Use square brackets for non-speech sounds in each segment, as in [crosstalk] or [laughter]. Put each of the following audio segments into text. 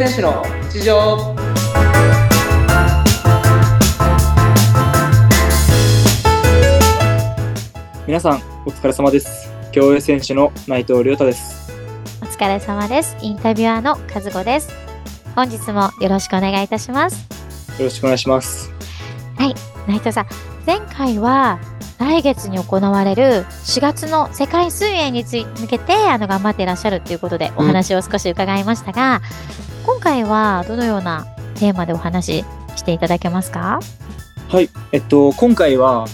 選手の日常皆さんお疲れ様です競泳選手の内藤亮太ですお疲れ様です。インタビュアーの和子です。本日もよろしくお願いいたします。よろしくお願いします内藤さん、前回は来月に行われる4月の世界水泳につい向けてあの頑張っていらっしゃるということでお話を少し伺いましたが、今回はどのようなテーマでお話ししていただけますか？はい。えっと今回は、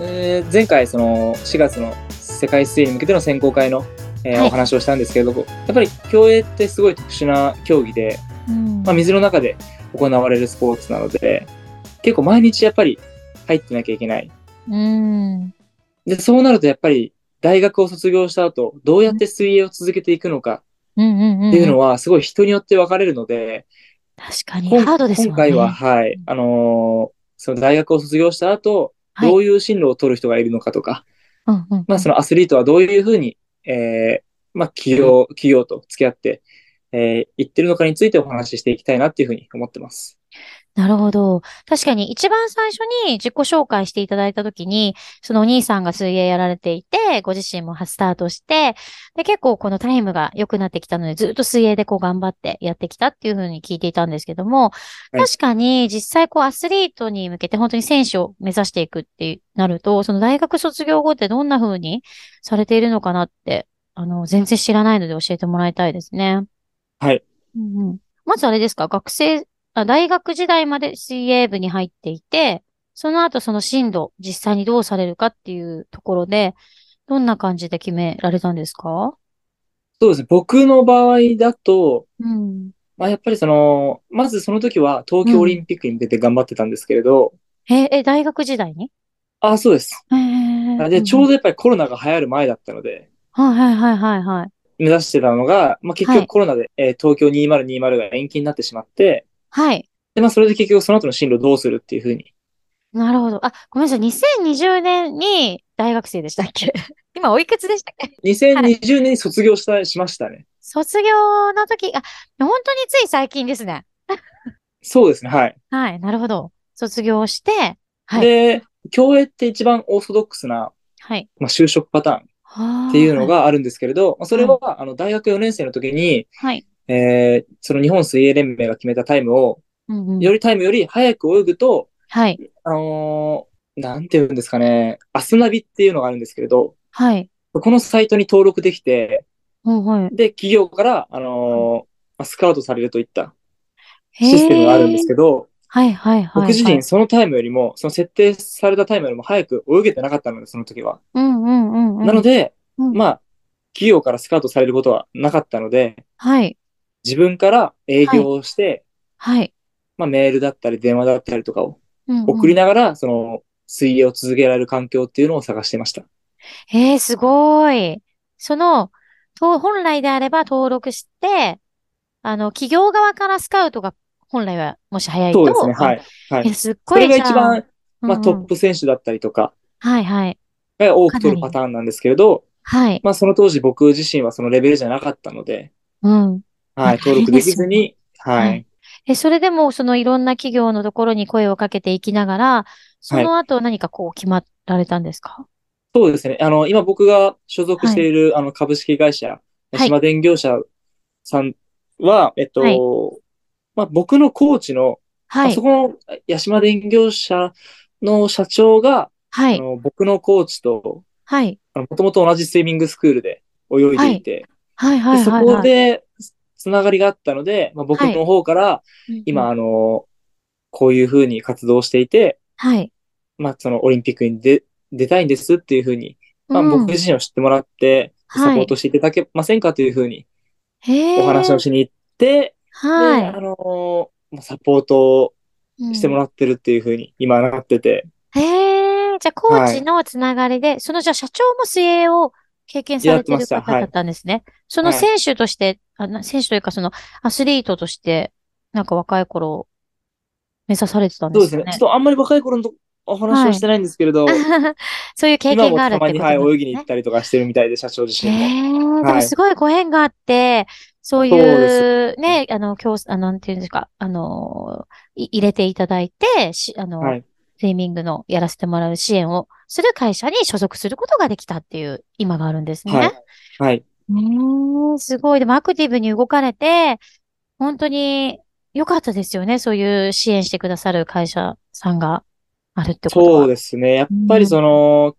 えー前回その4月の世界水泳に向けての選考会の、えーはい。お話をしたんですけれどもやっぱり競泳ってすごい特殊な競技で、うん。まあ、水の中で行われるスポーツなので結構毎日やっぱり入ってなきゃいけない。うん。で、そうなるとやっぱり大学を卒業した後、どうやって水泳を続けていくのかうんうんうん。っていうのはすごい人によって分かれるので、確かにハードですよね。今回は、はい、あのーその大学を卒業した後、はいどういう進路を取る人がいるのかとか、うんうん、まあそのアスリートはどういうふうに、えーまあ企業、企業と付き合って、えー、言ってるのかについてお話ししていきたいなっていうふうに思ってます。なるほど。確かに一番最初に自己紹介していただいたときに、そのお兄さんが水泳やられていて、ご自身もスタートして、で、結構このタイムが良くなってきたので、ずっと水泳でこう頑張ってやってきたっていうふうに聞いていたんですけども、はい確かに実際こうアスリートに向けて本当に選手を目指していくってなると、その大学卒業後ってどんな風にされているのかなって、あの、全然知らないので教えてもらいたいですね。はい。うんうんまずあれですか、学生、あ大学時代まで水泳部に入っていて、その後その進路、実際にどうされるかっていうところで、どんな感じで決められたんですか？そうですね。僕の場合だと、うん。まあやっぱりその、まずその時は東京オリンピックに向けて頑張ってたんですけれど、え、え、大学時代に？あ、そうです。へーで、ちょうど。どやっぱりコロナが流行る前だったので、はいはいはいはいはい。目指してたのが、まあ、結はい局コロナで、えー東京2020が延期になってしまって、はい。で、まあ、それで結局その後の進路どうするっていうふうに。なるほど。あ、ごめんなさい。2020年に大学生でしたっけ？[laughs] 今おいくつでしたっけ？2020年に卒業した、しましたね。卒業の時、あ、本当につい最近ですね。[laughs] そうですね、はい。はい。なるほど。卒業して、はい。で、競泳って一番オーソドックスな、はい。まあ、就職パターンっっていうの、があるんですけれど、まあそれは、あの、大学4年生の時に、はい。えーその日本水泳連盟が決めたタイムを、うんうんよりタイムより早く泳ぐと、はい。あのーなんて言うんですかね、アスナビっていうのがあるんですけれど、はい。このサイトに登録できて、うんはい。で、企業から、あのーまあスカウトされるといったシステムがあるんですけど、はいはいはい。僕自はい身そのタイムよりも、その設定されたタイムよりも早く泳げてなかったので、その時は。うんうんうんうん。なので、うんまあ、企業からスカウトされることはなかったので、はい。自分から営業をして、はい。まあ、メールだったり電話だったりとかをうんうん送りながら、その、水泳を続けられる環境っていうのを探してました。えー、すごい。その、と本来であれば登録して、あの、企業側からスカウトが本来はもし早いと。そうですね、はい。はい。え、すっごいそれが一番、まあ、トッうんうんプ選手だったりとかはいはい。が多く取るパターンなんですけれど、はい。まあ、その当時僕自身はそのレベルじゃなかったので、うん。はい、登録できずに、ははいい。え、それでも、そのいろんな企業のところに声をかけていきながら、その後何かこう決まられたんですか？そうですね。あの、今僕が所属している、あの株式会社、い島電業者さんは、えっと、はいまあ、僕のコーチの、はいあそ。この八島電業者の社長が、はい。あの僕のコーチと、はい。もともと同じスイミングスクールで泳いでいて、はいはいでそはいはい。こでつながりがあったので、まあ、僕の方から、今、うん、あの、こういうふうに活動していて、はい。まあ、そのオリンピックに出、出たいんですっていうふうに、まあ、うん。僕自身を知ってもらって、はい。サポートしていただけませんかというふうにお話をしに行って、はで、あのサポートい。してもららってるっていうふうに今なってて、へえ、じゃあ、コーチのつながりで、その、じゃあ、社長も水泳を経験されてる方だったんですね。そのはい選手として、あな選手というか、その、アスリートとして、なんか若い頃、目指されてたんですかね？そうですね。ちょっとあんまり若い頃のお話をしてないんですけれど、[laughs] そういう経験があるってたまに、はい、ことですね泳ぎに行ったりとかしてるみたいで、社長自身も。へえ、でもはいすごいご縁があって、そういそうう、ね、あの、教、あの、なんていうんですか、あの、い入れていただいて、し、あの、はい。スイミングのやらせてもらう支援をする会社に所属することができたっていう今があるんですね。はい。はい。ねえ、すごい。でもアクティブに動かれて、本当に良かったですよね。そういう支援してくださる会社さんがあるってことは。そうですね。やっぱりその、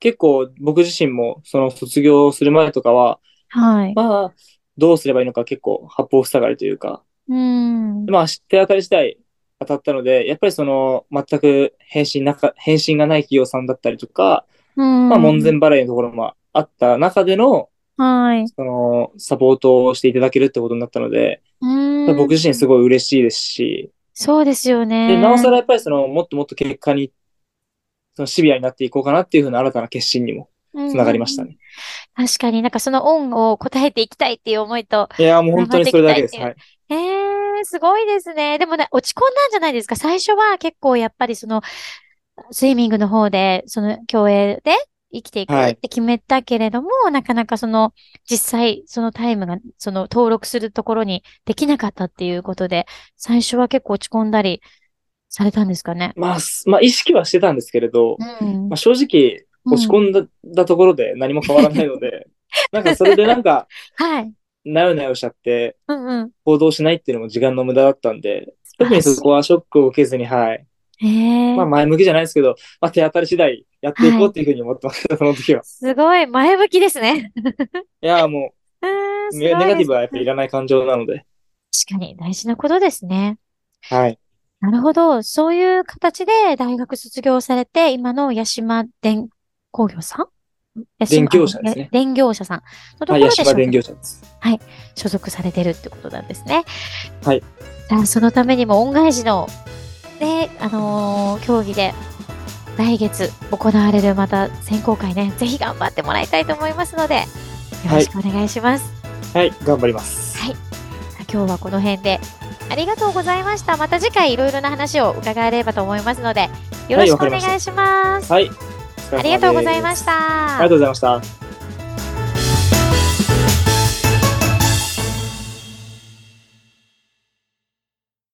結構僕自身もその卒業する前とかは、はい。まあ、どうすればいいのか結構八方塞がりというか、うん。まあ、知って当たり次第当たったので、やっぱりその、全く返信なか、返信がない企業さんだったりとか、うん。まあ、門前払いのところもあった中での、はい。その、サポートをしていただけるってことになったので、うん。僕自身すごい嬉しいですし、そうですよね。で、なおさらやっぱりその、もっともっと結果に、そのシビアになっていこうかなっていうふうな新たな決心にもつながりましたね。確かになんかその恩を答えていきたいっていう思いと、いや、もう本当にそれだけです。はい。ええすごいですね。でもね、落ち込んだんじゃないですか。最初は結構やっぱりその、スイミングの方で、その競泳で生きていくはいって決めたけれども、なかなかその、実際そのタイムが、その登録するところにできなかったっていうことで、最初は結構落ち込んだりされたんですかね。まあ、すまあ、意識はしてたんですけれど、うんまあ、正直、落ち込んだ,、だところで何も変わらないので、[laughs] なんかそれでなんか、はい。なよなよしちゃって、うんうん。行動しないっていうのも時間の無駄だったんで、特にそこはショックを受けずに、はい。まあ前向きじゃないですけど、まあ手当たり次第やっていこうっていうふうに思ってました、その時は。すごい前向きですね。[laughs] いや、もえ [laughs] ーう、ネガティブはやっぱりいらない感情なので。確かに大事なことですね。はい。なるほど。そういう形で大学卒業されて、今の八島電工業さん電業者ですねあ電業者さんのとはい、ころで所八島電属業者です。所属されてるってことなんですね。はい。じゃあ、そのためにも恩返しの、ね、あのー競技で、来月行われるまた選考会ね、ぜひ頑張ってもらいたいと思いますので、よろしくお願いします。はい、頑張ります。今日はこの辺でありがとうございました。また次回いろいろな話を伺えればと思いますので、よろしくお願いします。はい。ありがとうございました。ありがとうございました。